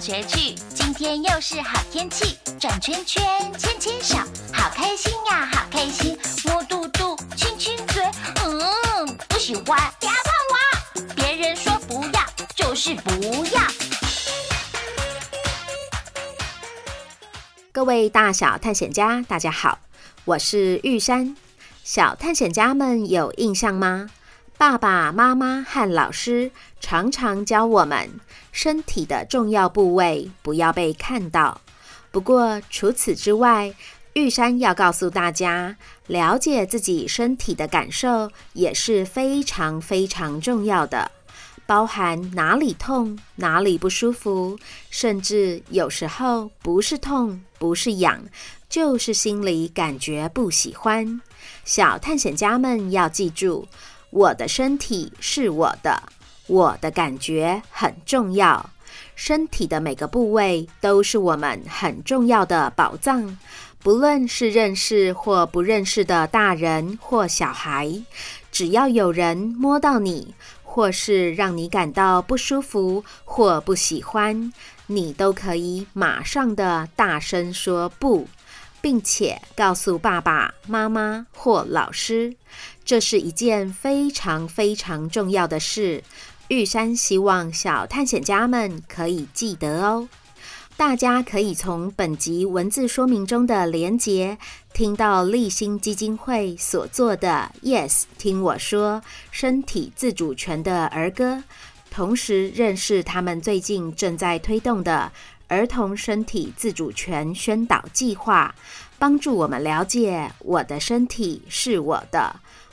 上学去。今天又是好天气，转圈圈，牵牵手，好开心呀，好开心。摸肚肚，亲亲嘴，嗯，不喜欢，不要碰我。别人说不要，就是不要。各位大小探险家，大家好，我是玉山。小探险家们有印象吗？爸爸妈妈和老师常常教我们，身体的重要部位不要被看到。不过除此之外，玉山要告诉大家，了解自己身体的感受也是非常非常重要的，包含哪里痛、哪里不舒服，甚至有时候不是痛、不是痒，就是心里感觉不喜欢。小探险家们要记住。我的身体是我的，我的感觉很重要。身体的每个部位都是我们很重要的宝藏，不论是认识或不认识的大人或小孩，只要有人摸到你，或是让你感到不舒服或不喜欢，你都可以马上的大声说不。并且告诉爸爸妈妈或老师，这是一件非常非常重要的事。玉山希望小探险家们可以记得哦。大家可以从本集文字说明中的连结，听到立新基金会所做的 “Yes，听我说”身体自主权的儿歌，同时认识他们最近正在推动的。儿童身体自主权宣导计划，帮助我们了解我的身体是我的，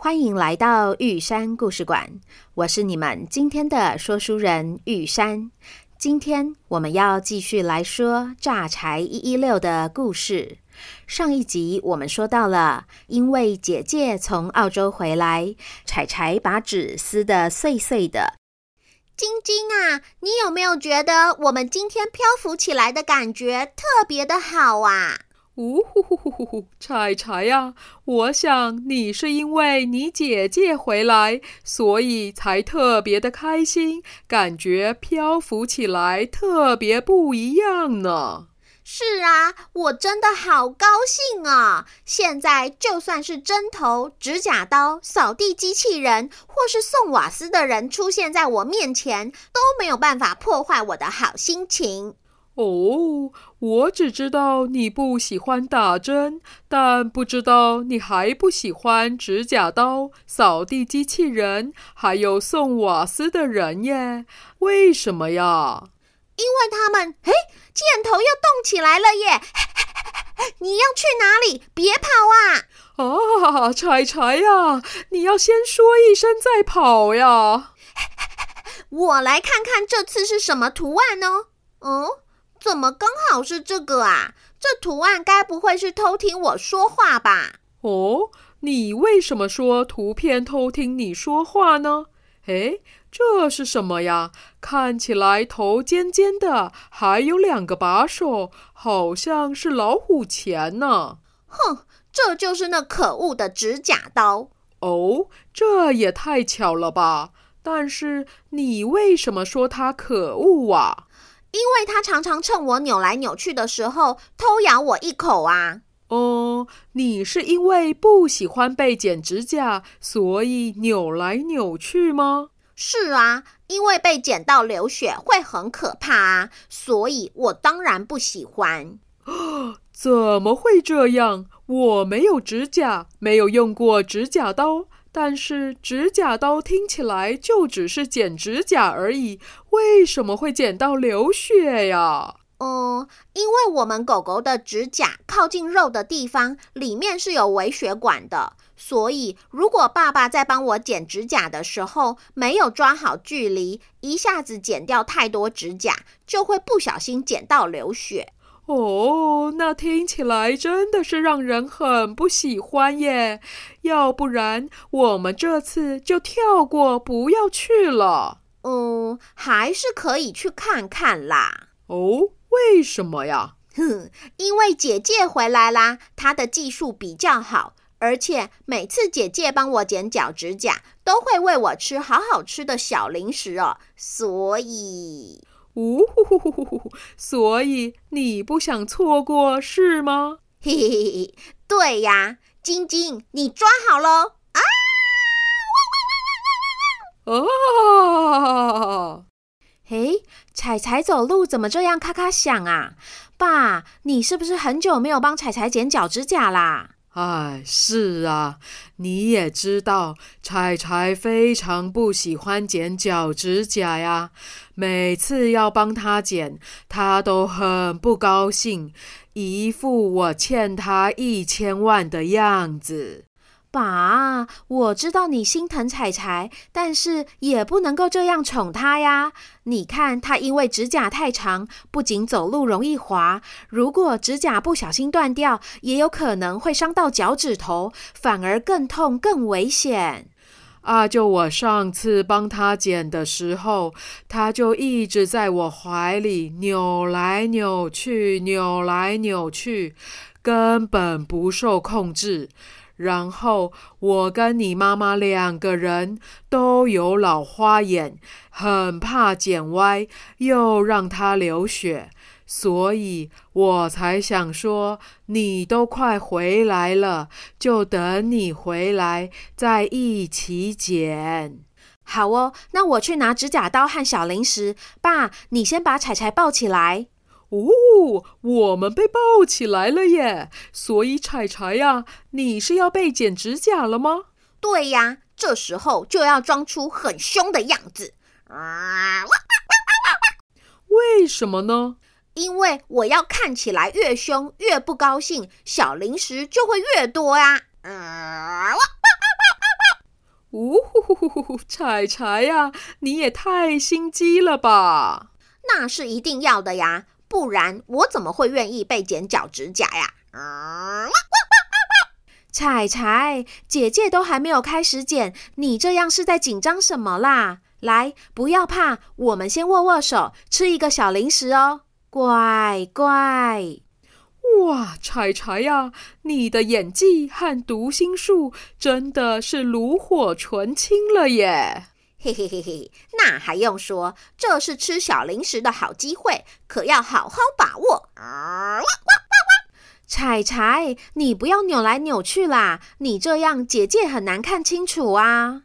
欢迎来到玉山故事馆，我是你们今天的说书人玉山。今天我们要继续来说榨柴一一六的故事。上一集我们说到了，因为姐姐从澳洲回来，柴柴把纸撕得碎碎的。晶晶啊，你有没有觉得我们今天漂浮起来的感觉特别的好啊？呜呼呼呼呼呼，柴柴呀，我想你是因为你姐姐回来，所以才特别的开心，感觉漂浮起来特别不一样呢。是啊，我真的好高兴啊！现在就算是针头、指甲刀、扫地机器人，或是送瓦斯的人出现在我面前，都没有办法破坏我的好心情。哦，我只知道你不喜欢打针，但不知道你还不喜欢指甲刀、扫地机器人，还有送瓦斯的人耶？为什么呀？因为他们，嘿，箭头又动起来了耶！你要去哪里？别跑啊！啊，柴柴呀，你要先说一声再跑呀！我来看看这次是什么图案呢？嗯，怎么刚好是这个啊？这图案该不会是偷听我说话吧？哦，你为什么说图片偷听你说话呢？诶。这是什么呀？看起来头尖尖的，还有两个把手，好像是老虎钳呢。哼，这就是那可恶的指甲刀。哦，这也太巧了吧！但是你为什么说它可恶啊？因为他常常趁我扭来扭去的时候偷咬我一口啊。哦，你是因为不喜欢被剪指甲，所以扭来扭去吗？是啊，因为被剪到流血会很可怕啊，所以我当然不喜欢。怎么会这样？我没有指甲，没有用过指甲刀，但是指甲刀听起来就只是剪指甲而已，为什么会剪到流血呀？嗯，因为我们狗狗的指甲靠近肉的地方，里面是有微血管的，所以如果爸爸在帮我剪指甲的时候没有抓好距离，一下子剪掉太多指甲，就会不小心剪到流血。哦，那听起来真的是让人很不喜欢耶。要不然我们这次就跳过，不要去了。嗯，还是可以去看看啦。哦，为什么呀？哼，因为姐姐回来啦，她的技术比较好，而且每次姐姐帮我剪脚趾甲，都会喂我吃好好吃的小零食哦，所以。呜呼呼呼呼呼！所以你不想错过是吗？嘿嘿嘿嘿，对呀，晶晶，你抓好喽！啊！哦！嘿，彩彩走路怎么这样咔咔响啊？爸，你是不是很久没有帮彩彩剪脚趾甲啦？哎，是啊，你也知道，彩彩非常不喜欢剪脚趾甲呀。每次要帮她剪，她都很不高兴，一副我欠她一千万的样子。爸，我知道你心疼彩彩，但是也不能够这样宠她呀。你看，她因为指甲太长，不仅走路容易滑，如果指甲不小心断掉，也有可能会伤到脚趾头，反而更痛更危险。啊，就我上次帮她剪的时候，她就一直在我怀里扭来扭去，扭来扭去，根本不受控制。然后我跟你妈妈两个人都有老花眼，很怕剪歪，又让她流血，所以我才想说，你都快回来了，就等你回来再一起剪。好哦，那我去拿指甲刀和小零食。爸，你先把彩彩抱起来。哦，我们被抱起来了耶！所以柴柴呀，你是要被剪指甲了吗？对呀，这时候就要装出很凶的样子。为什么呢？因为我要看起来越凶，越不高兴，小零食就会越多呀。呜呼呼呼呼！柴柴呀，你也太心机了吧？那是一定要的呀。不然我怎么会愿意被剪脚趾甲呀？彩彩，姐姐都还没有开始剪，你这样是在紧张什么啦？来，不要怕，我们先握握手，吃一个小零食哦，乖乖。哇，彩彩呀，你的演技和读心术真的是炉火纯青了耶！嘿嘿嘿嘿，那还用说？这是吃小零食的好机会，可要好好把握。彩彩，你不要扭来扭去啦，你这样姐姐很难看清楚啊。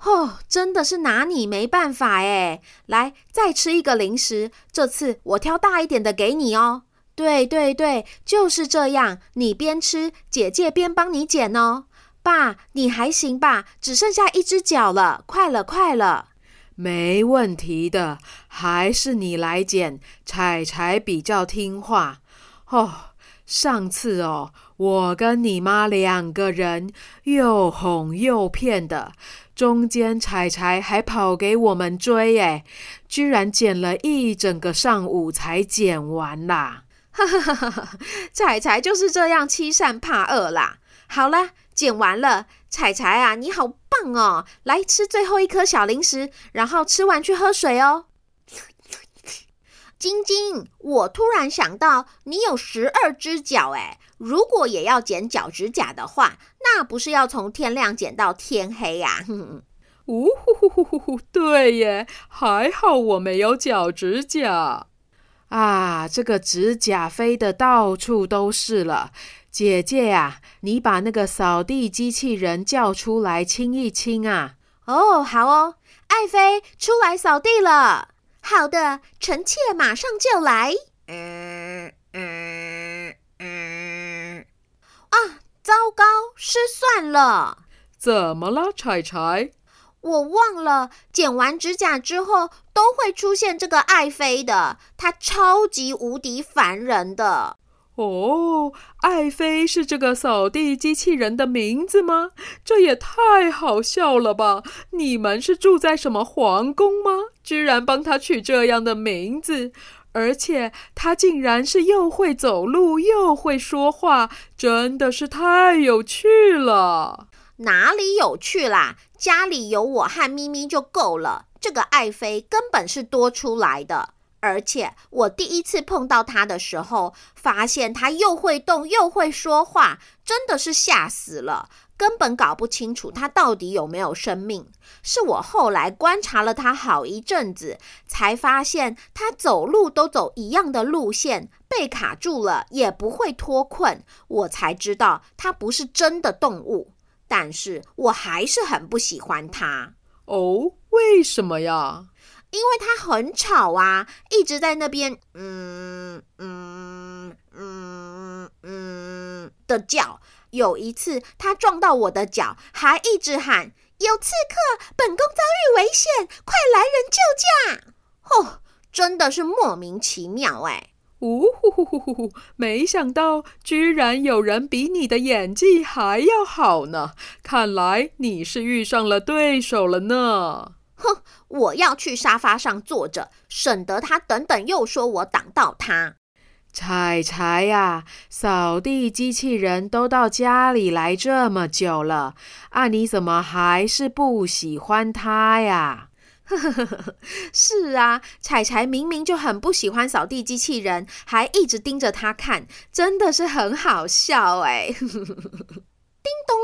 哦，真的是拿你没办法哎。来，再吃一个零食，这次我挑大一点的给你哦。对对对，就是这样，你边吃，姐姐边帮你剪哦。爸，你还行吧？只剩下一只脚了，快了，快了。没问题的，还是你来捡，彩彩比较听话。哦，上次哦，我跟你妈两个人又哄又骗的，中间彩彩还跑给我们追，哎，居然捡了一整个上午才捡完啦！哈哈哈哈！彩彩就是这样欺善怕恶啦。好了。剪完了，彩彩啊，你好棒哦！来吃最后一颗小零食，然后吃完去喝水哦。晶晶，我突然想到，你有十二只脚哎，如果也要剪脚趾甲的话，那不是要从天亮剪到天黑呀？呜呼呼呼呼呼，对耶，还好我没有脚趾甲啊，这个指甲飞得到处都是了。姐姐呀，你把那个扫地机器人叫出来清一清啊！哦，好哦，爱妃出来扫地了。好的，臣妾马上就来。嗯嗯嗯。啊，糟糕，失算了。怎么了，彩彩？我忘了，剪完指甲之后都会出现这个爱妃的，她超级无敌烦人的。哦，爱妃是这个扫地机器人的名字吗？这也太好笑了吧！你们是住在什么皇宫吗？居然帮她取这样的名字，而且他竟然是又会走路又会说话，真的是太有趣了。哪里有趣啦？家里有我和咪咪就够了。这个爱妃根本是多出来的。而且我第一次碰到它的时候，发现它又会动又会说话，真的是吓死了，根本搞不清楚它到底有没有生命。是我后来观察了它好一阵子，才发现它走路都走一样的路线，被卡住了也不会脱困。我才知道它不是真的动物，但是我还是很不喜欢它。哦，为什么呀？因为它很吵啊，一直在那边嗯嗯嗯嗯的叫。有一次，它撞到我的脚，还一直喊：“有刺客，本宫遭遇危险，快来人救驾！”哦，真的是莫名其妙哎！呜呼呼呼呼！没想到居然有人比你的演技还要好呢，看来你是遇上了对手了呢。哼，我要去沙发上坐着，省得他等等又说我挡到他。柴柴呀，扫地机器人都到家里来这么久了，啊，你怎么还是不喜欢他呀？呵呵呵，是啊，柴柴明明就很不喜欢扫地机器人，还一直盯着他看，真的是很好笑哎。叮咚。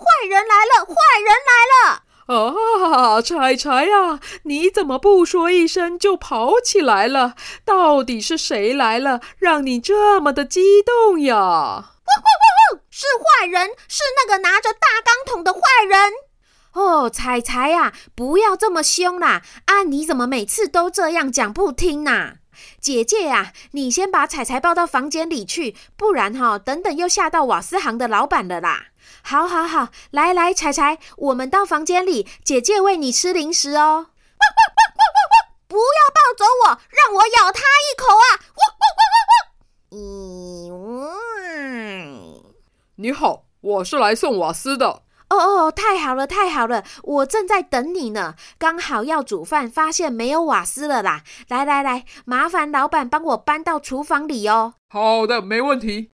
坏人来了！坏人来了！啊，柴柴呀，你怎么不说一声就跑起来了？到底是谁来了，让你这么的激动呀？汪汪汪汪！是坏人，是那个拿着大钢桶的坏人。哦，彩彩呀，不要这么凶啦！啊，你怎么每次都这样讲不听呐？姐姐呀，你先把彩彩抱到房间里去，不然哈，等等又吓到瓦斯行的老板了啦。好，好，好，来来，柴柴，我们到房间里，姐姐喂你吃零食哦。汪汪汪汪汪汪！不要抱走我，让我咬他一口啊！汪汪汪汪汪！咦，你好，我是来送瓦斯的。哦哦，太好了，太好了，我正在等你呢，刚好要煮饭，发现没有瓦斯了啦。来来来，麻烦老板帮我搬到厨房里哦。好的，没问题。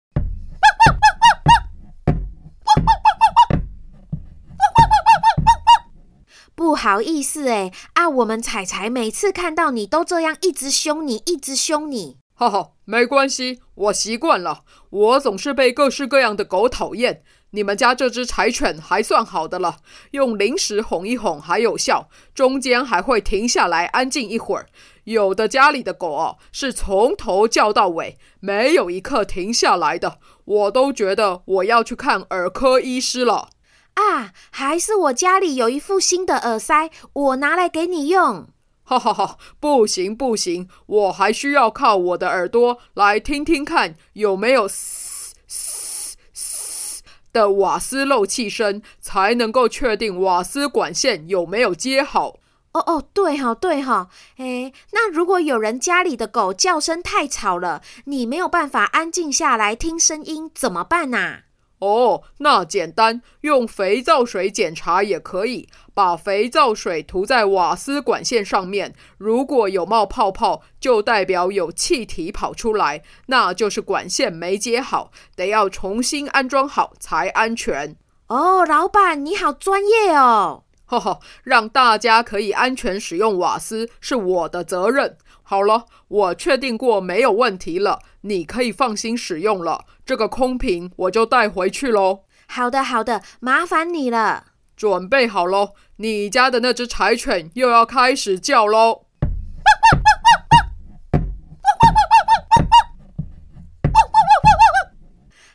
好意思哎，啊，我们柴柴每次看到你都这样一直凶你，一直凶你。哈哈，没关系，我习惯了。我总是被各式各样的狗讨厌，你们家这只柴犬还算好的了，用零食哄一哄还有效，中间还会停下来安静一会儿。有的家里的狗哦，是从头叫到尾，没有一刻停下来的，我都觉得我要去看耳科医师了。啊，还是我家里有一副新的耳塞，我拿来给你用。哈哈哈，不行不行，我还需要靠我的耳朵来听听看有没有嘶嘶嘶的瓦斯漏气声，才能够确定瓦斯管线有没有接好。哦哦，对哈对哈，诶，那如果有人家里的狗叫声太吵了，你没有办法安静下来听声音，怎么办呐？哦，那简单，用肥皂水检查也可以。把肥皂水涂在瓦斯管线上面，如果有冒泡泡，就代表有气体跑出来，那就是管线没接好，得要重新安装好才安全。哦，老板你好专业哦！哈哈，让大家可以安全使用瓦斯是我的责任。好了，我确定过没有问题了，你可以放心使用了。这个空瓶我就带回去喽。好的，好的，麻烦你了。准备好喽，你家的那只柴犬又要开始叫喽。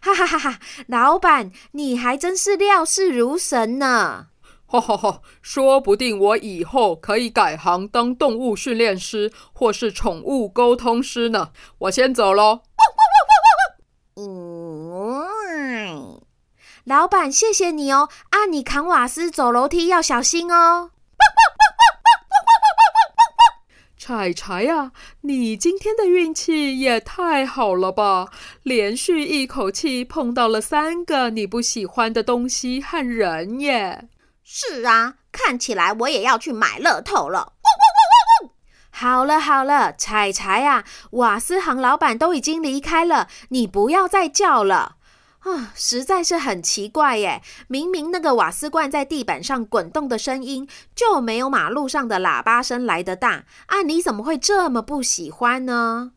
哈哈哈哈！老板，你还真是料事如神呢。哈哈哈，说不定我以后可以改行当动物训练师或是宠物沟通师呢。我先走喽。嗯，老板，谢谢你哦。啊，你扛瓦斯走楼梯要小心哦。柴柴呀，你今天的运气也太好了吧！连续一口气碰到了三个你不喜欢的东西和人耶。是啊，看起来我也要去买乐透了。好了好了，柴柴啊，瓦斯行老板都已经离开了，你不要再叫了。啊，实在是很奇怪耶！明明那个瓦斯罐在地板上滚动的声音就没有马路上的喇叭声来得大啊！你怎么会这么不喜欢呢？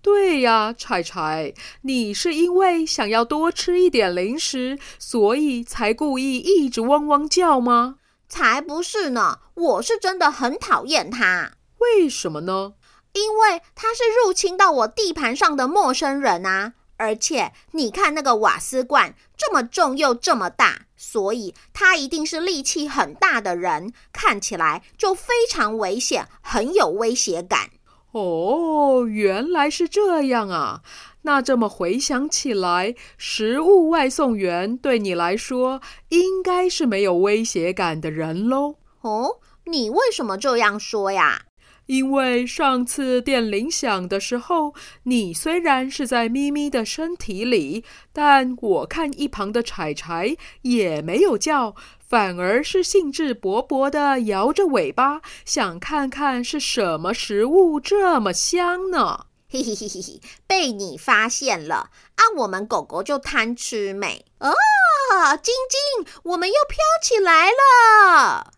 对呀，柴柴，你是因为想要多吃一点零食，所以才故意一直汪汪叫吗？才不是呢！我是真的很讨厌它。为什么呢？因为它是入侵到我地盘上的陌生人啊！而且你看那个瓦斯罐这么重又这么大，所以他一定是力气很大的人，看起来就非常危险，很有威胁感。哦，原来是这样啊！那这么回想起来，食物外送员对你来说应该是没有威胁感的人喽？哦，你为什么这样说呀？因为上次电铃响的时候，你虽然是在咪咪的身体里，但我看一旁的柴柴也没有叫，反而是兴致勃勃地摇着尾巴，想看看是什么食物这么香呢。嘿嘿嘿嘿嘿，被你发现了！啊，我们狗狗就贪吃美哦，晶晶，我们又飘起来了。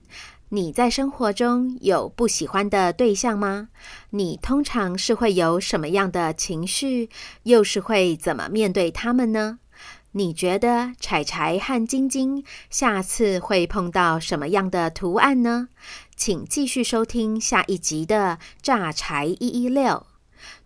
你在生活中有不喜欢的对象吗？你通常是会有什么样的情绪，又是会怎么面对他们呢？你觉得柴柴和晶晶下次会碰到什么样的图案呢？请继续收听下一集的炸柴一一六。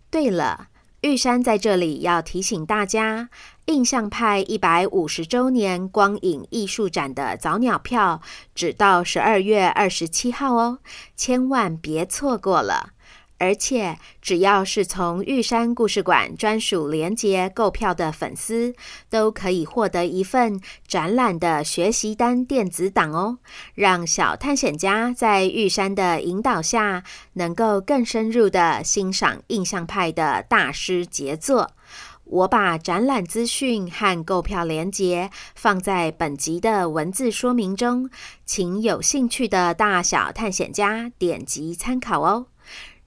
对了，玉山在这里要提醒大家。印象派一百五十周年光影艺术展的早鸟票只到十二月二十七号哦，千万别错过了！而且只要是从玉山故事馆专属连结购票的粉丝，都可以获得一份展览的学习单电子档哦，让小探险家在玉山的引导下，能够更深入地欣赏印象派的大师杰作。我把展览资讯和购票链接放在本集的文字说明中，请有兴趣的大小探险家点击参考哦。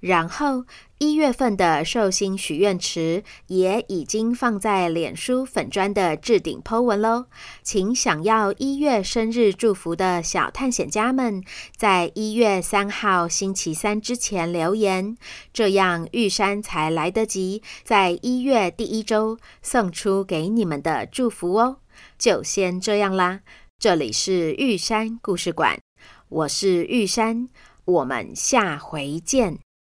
然后，一月份的寿星许愿池也已经放在脸书粉砖的置顶 po 文喽，请想要一月生日祝福的小探险家们，在一月三号星期三之前留言，这样玉山才来得及在一月第一周送出给你们的祝福哦。就先这样啦，这里是玉山故事馆，我是玉山，我们下回见。